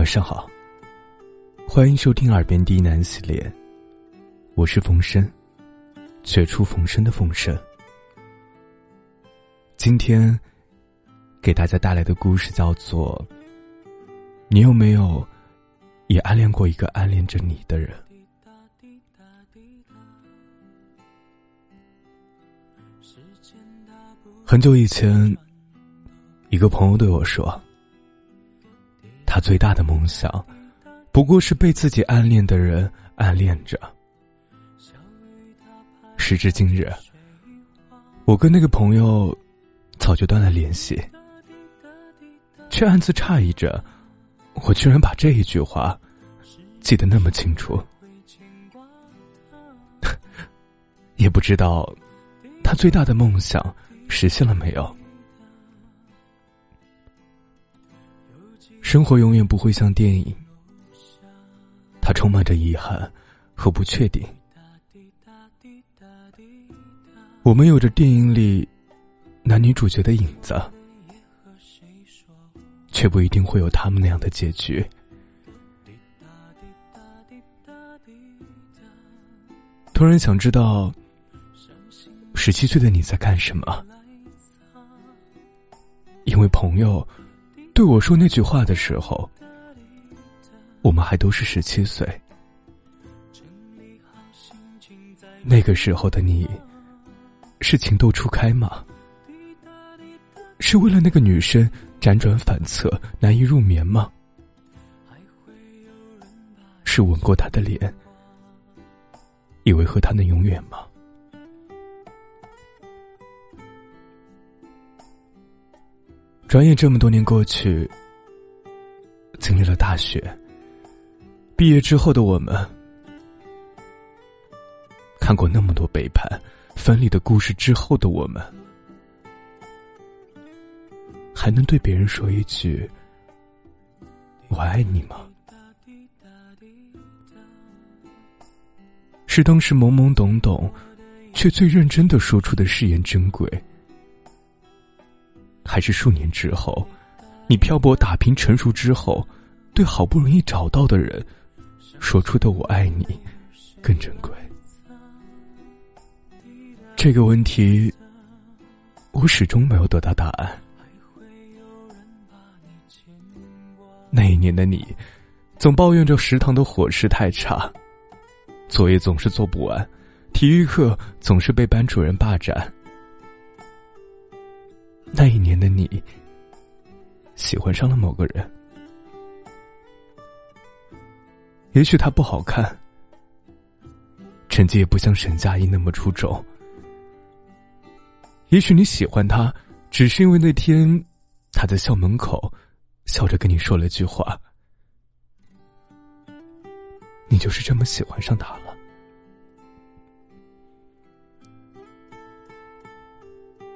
晚上好，欢迎收听《耳边低喃》系列，我是冯生，绝处逢生的冯生。今天给大家带来的故事叫做《你有没有也暗恋过一个暗恋着你的人》？很久以前，一个朋友对我说。他最大的梦想，不过是被自己暗恋的人暗恋着。时至今日，我跟那个朋友早就断了联系，却暗自诧异着，我居然把这一句话记得那么清楚。也不知道他最大的梦想实现了没有。生活永远不会像电影，它充满着遗憾和不确定。我们有着电影里男女主角的影子，却不一定会有他们那样的结局。突然想知道，十七岁的你在干什么？因为朋友。对我说那句话的时候，我们还都是十七岁。那个时候的你，是情窦初开吗？是为了那个女生辗转反侧难以入眠吗？是吻过她的脸，以为和她能永远吗？转眼这么多年过去，经历了大学，毕业之后的我们，看过那么多背叛、分离的故事之后的我们，还能对别人说一句“我爱你”吗？是当时懵懵懂懂，却最认真的说出的誓言珍贵。还是数年之后，你漂泊打拼成熟之后，对好不容易找到的人说出的“我爱你”更珍贵。这个问题，我始终没有得到答案。那一年的你，总抱怨着食堂的伙食太差，作业总是做不完，体育课总是被班主任霸占。那一年的你，喜欢上了某个人。也许他不好看，成绩也不像沈佳宜那么出众。也许你喜欢他，只是因为那天他在校门口笑着跟你说了句话，你就是这么喜欢上他了。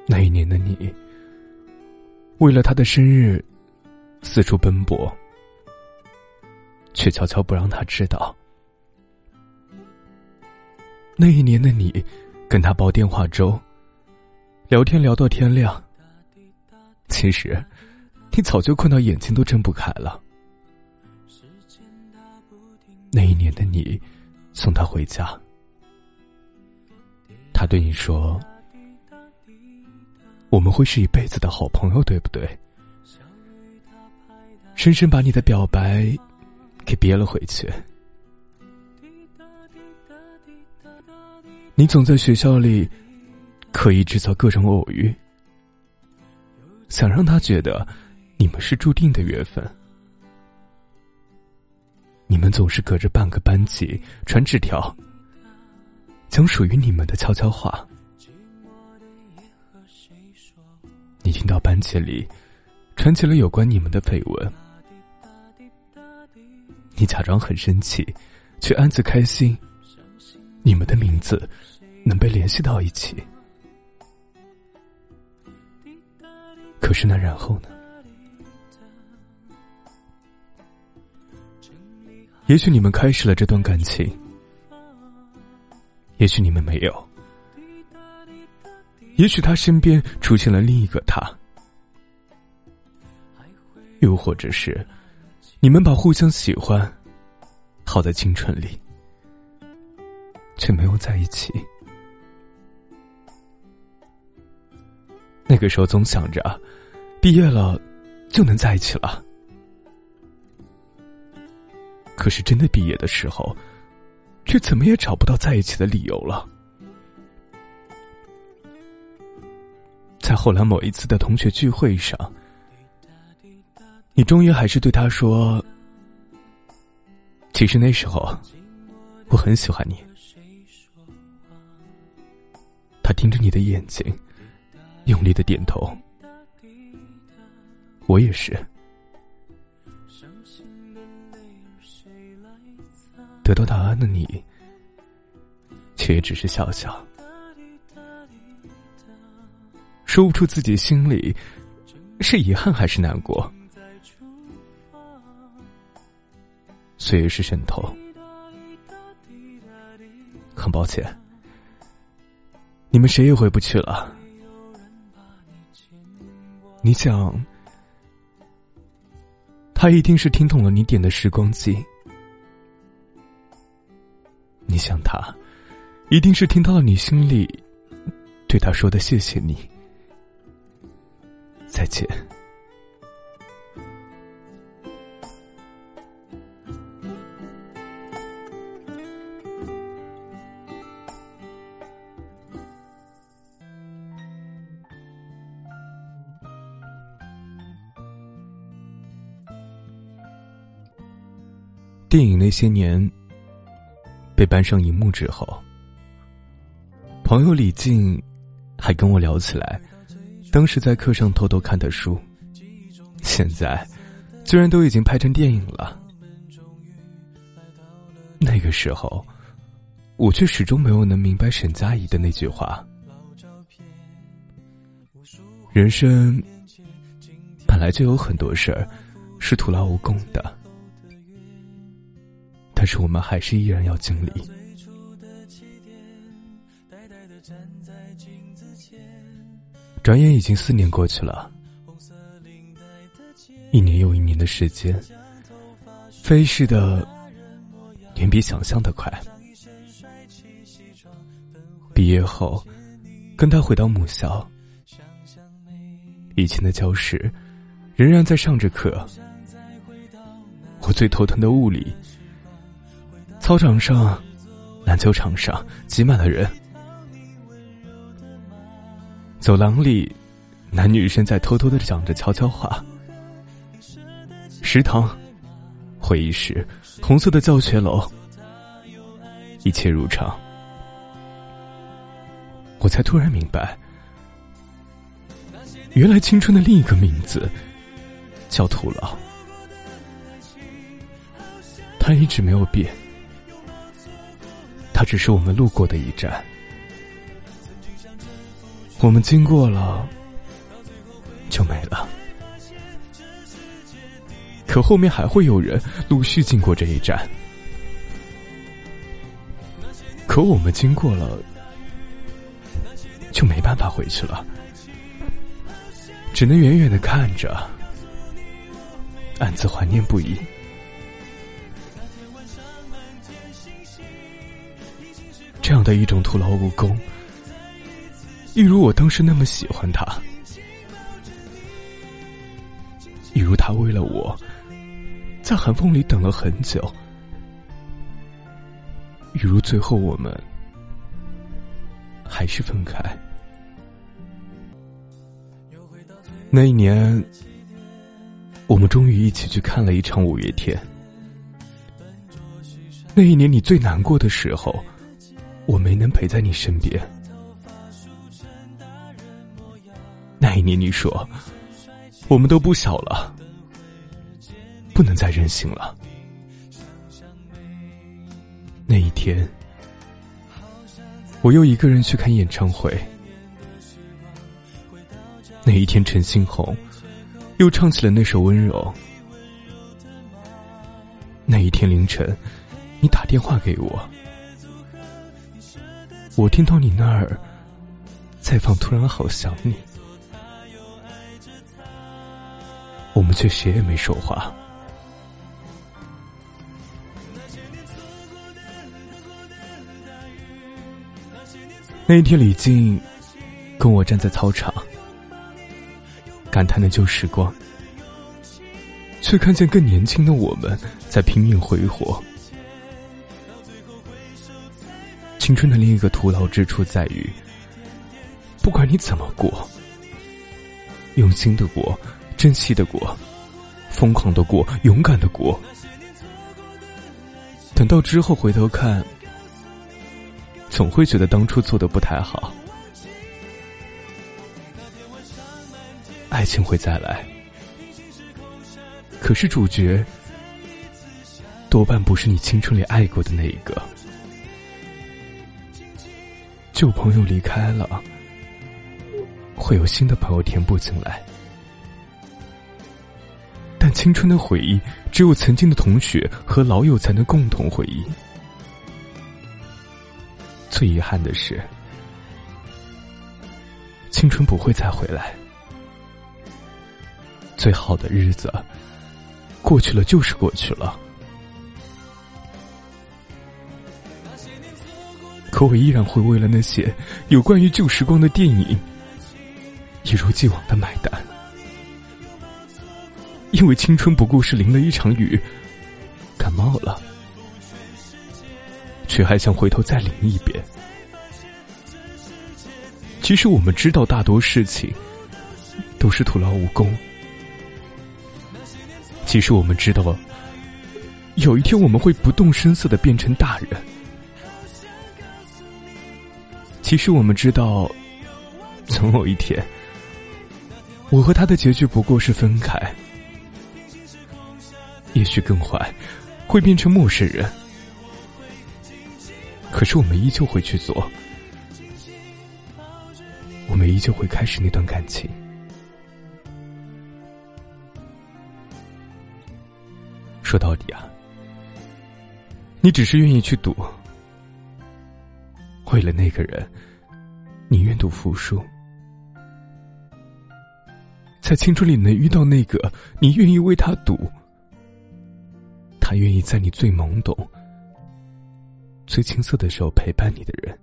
那一年的你。为了他的生日，四处奔波，却悄悄不让他知道。那一年的你，跟他煲电话粥，聊天聊到天亮。其实，你早就困到眼睛都睁不开了。那一年的你，送他回家，他对你说。我们会是一辈子的好朋友，对不对？深深把你的表白给憋了回去。你总在学校里刻意制造各种偶遇，想让他觉得你们是注定的缘分。你们总是隔着半个班级传纸条，讲属于你们的悄悄话。你听到班级里传起了有关你们的绯闻，你假装很生气，却暗自开心，你们的名字能被联系到一起。可是那然后呢？也许你们开始了这段感情，也许你们没有。也许他身边出现了另一个他，又或者是你们把互相喜欢耗在青春里，却没有在一起。那个时候总想着，毕业了就能在一起了。可是真的毕业的时候，却怎么也找不到在一起的理由了。在后来某一次的同学聚会上，你终于还是对他说：“其实那时候我很喜欢你。”他盯着你的眼睛。用力的点头，我也是。得到答案的你，却也只是笑笑，说不出自己心里是遗憾还是难过。岁月是渗透，很抱歉，你们谁也回不去了。你想，他一定是听懂了你点的时光机。你想他，一定是听到了你心里对他说的“谢谢你，再见”。电影那些年被搬上荧幕之后，朋友李静还跟我聊起来，当时在课上偷偷看的书，现在居然都已经拍成电影了。那个时候，我却始终没有能明白沈佳宜的那句话：人生本来就有很多事儿是徒劳无功的。但是我们还是依然要经历。转眼已经四年过去了，一年又一年的时间，飞逝的远比想象的快。毕业后，跟他回到母校，以前的教室仍然在上着课，我最头疼的物理。操场上，篮球场上挤满了人。走廊里，男女生在偷偷的讲着悄悄话。食堂，会议室，红色的教学楼，一切如常。我才突然明白，原来青春的另一个名字叫徒劳。它一直没有变。它只是我们路过的一站，我们经过了就没了。可后面还会有人陆续经过这一站，可我们经过了就没办法回去了，只能远远的看着，暗自怀念不已。这样的一种徒劳无功，一如我当时那么喜欢他，一如他为了我，在寒风里等了很久，一如最后我们还是分开。那一年，我们终于一起去看了一场五月天。那一年，你最难过的时候。我没能陪在你身边。那一年，你说我们都不小了，不能再任性了。那一天，我又一个人去看演唱会。那一天，陈星红又唱起了那首《温柔》。那一天凌晨，你打电话给我。我听到你那儿在放《突然好想你》，却谁也没说话。那一天，李静跟我站在操场，感叹的旧时光。却看见更年轻的我们在拼命挥霍。青春的另一个徒劳之处在于，不管你怎么过。用心的过。珍惜的过，疯狂的过，勇敢的过，等到之后回头看。总会觉得当初做的不太好。爱情会再来，可是主角多半不是你青春里爱过的那一个。旧朋友离开了，会有新的朋友填补进来，青春的回忆，只有曾经的同学和老友才能共同回忆。最遗憾的是，青春不会再回来。最好的日子过去了，就是过去了。可我依然会为了那些有关于旧时光的电影，一如既往的买单。因为青春不过是淋了一场雨，感冒了。却还想回头再淋一遍。其实我们知道，大多事情都是徒劳无功。其实我们知道，有一天我们会不动声色的变成大人。其实我们知道，总有一天，我和他的结局不过是分开，也许更坏，会变成陌生人。可是我们依旧会去做，我们依旧会开始那段感情。说到底啊，你只是愿意去赌，为了那个人，你愿赌服输，在青春里能遇到那个你愿意为他赌，他愿意在你最懵懂。最青涩的时候陪伴你的人，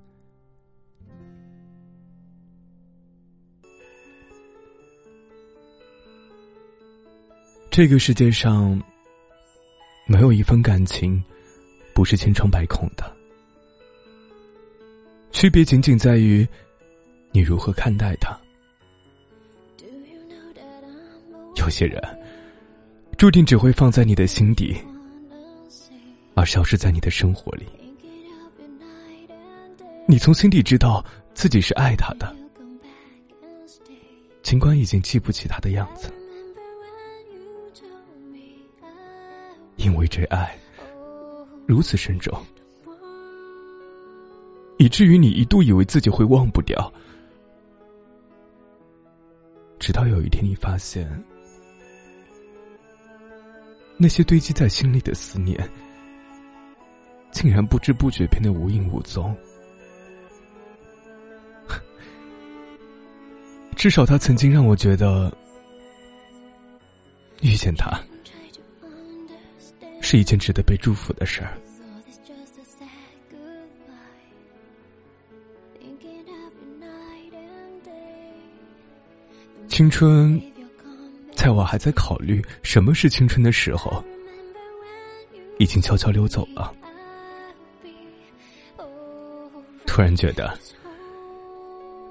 这个世界上没有一份感情不是千疮百孔的，区别仅仅在于你如何看待它。有些人注定只会放在你的心底，而消失在你的生活里。你从心底知道自己是爱他的，尽管已经记不起他的样子，因为这爱如此深重，以至于你一度以为自己会忘不掉，直到有一天你发现，那些堆积在心里的思念，竟然不知不觉变得无影无踪。至少他曾经让我觉得，遇见他是一件值得被祝福的事儿。青春，在我还在考虑什么是青春的时候，已经悄悄溜走了。突然觉得，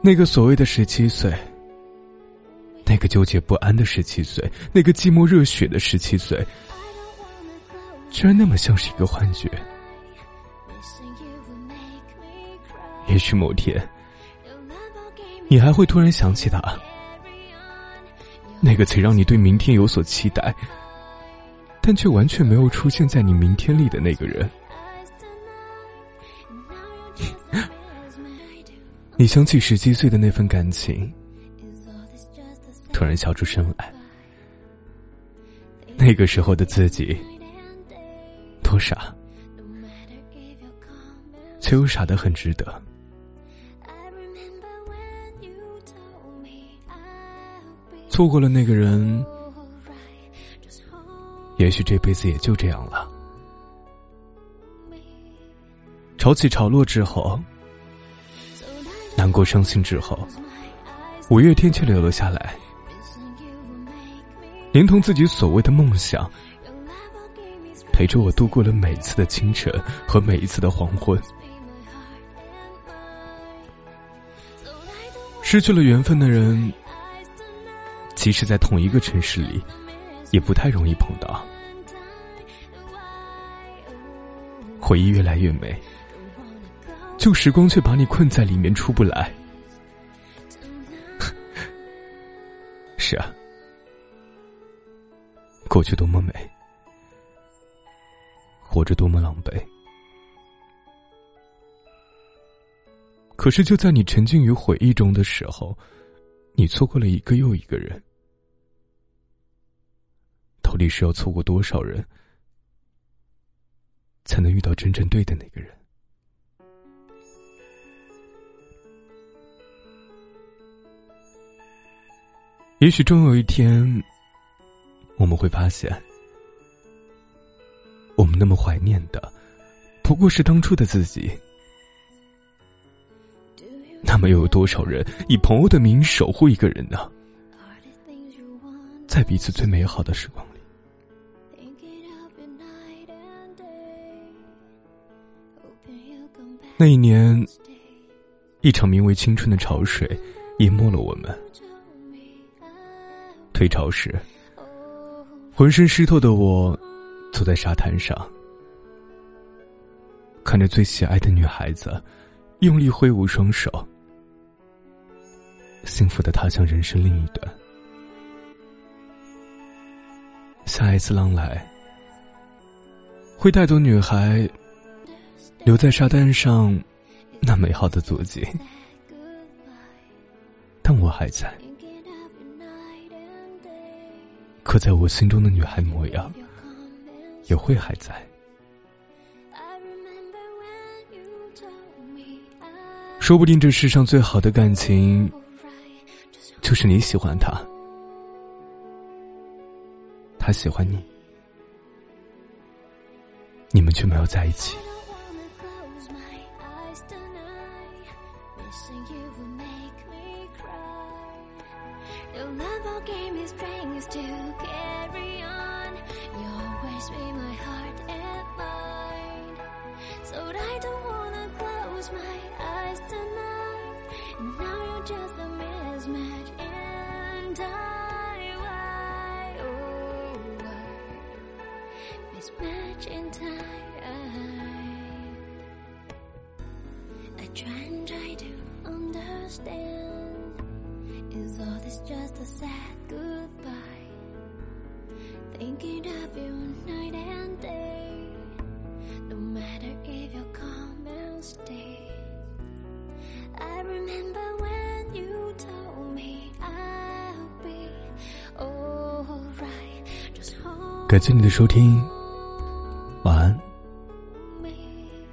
那个所谓的十七岁。那个纠结不安的十七岁，那个寂寞热血的十七岁，居然那么像是一个幻觉。也许某天，你还会突然想起他，那个曾让你对明天有所期待，但却完全没有出现在你明天里的那个人。你想起十七岁的那份感情。突然笑出声来，那个时候的自己多傻，却又傻的很值得。错过了那个人，也许这辈子也就这样了。潮起潮落之后，难过伤心之后，五月天却留了下来，连同自己所谓的梦想，陪着我度过了每次的清晨和每一次的黄昏。失去了缘分的人，即使在同一个城市里，也不太容易碰到。回忆越来越美，旧时光却把你困在里面出不来。是啊，过去多么美，活着多么狼狈。可是就在你沉浸于回忆中的时候，你错过了一个又一个人。到底是要错过多少人，才能遇到真正对的那个人？也许终有一天，我们会发现，我们那么怀念的，不过是当初的自己。那么又有多少人以朋友的名义守护一个人呢？在彼此最美好的时光里，那一年，一场名为青春的潮水淹没了我们。退潮时，浑身湿透的我，坐在沙滩上，看着最喜爱的女孩子，用力挥舞双手。幸福的踏向人生另一端，下一次浪来，会带走女孩留在沙滩上那美好的足迹，但我还在，刻在我心中的女孩模样也会还在，说不定这世上最好的感情。就是你喜欢他，他喜欢你，你们却没有在一起。mismatch in time. I try and try to understand. Is all this just a sad goodbye? Thinking of you night and day. No matter if you come and stay. I remember when you told me I'll be alright. Just hold 感谢你的收听。 晚安。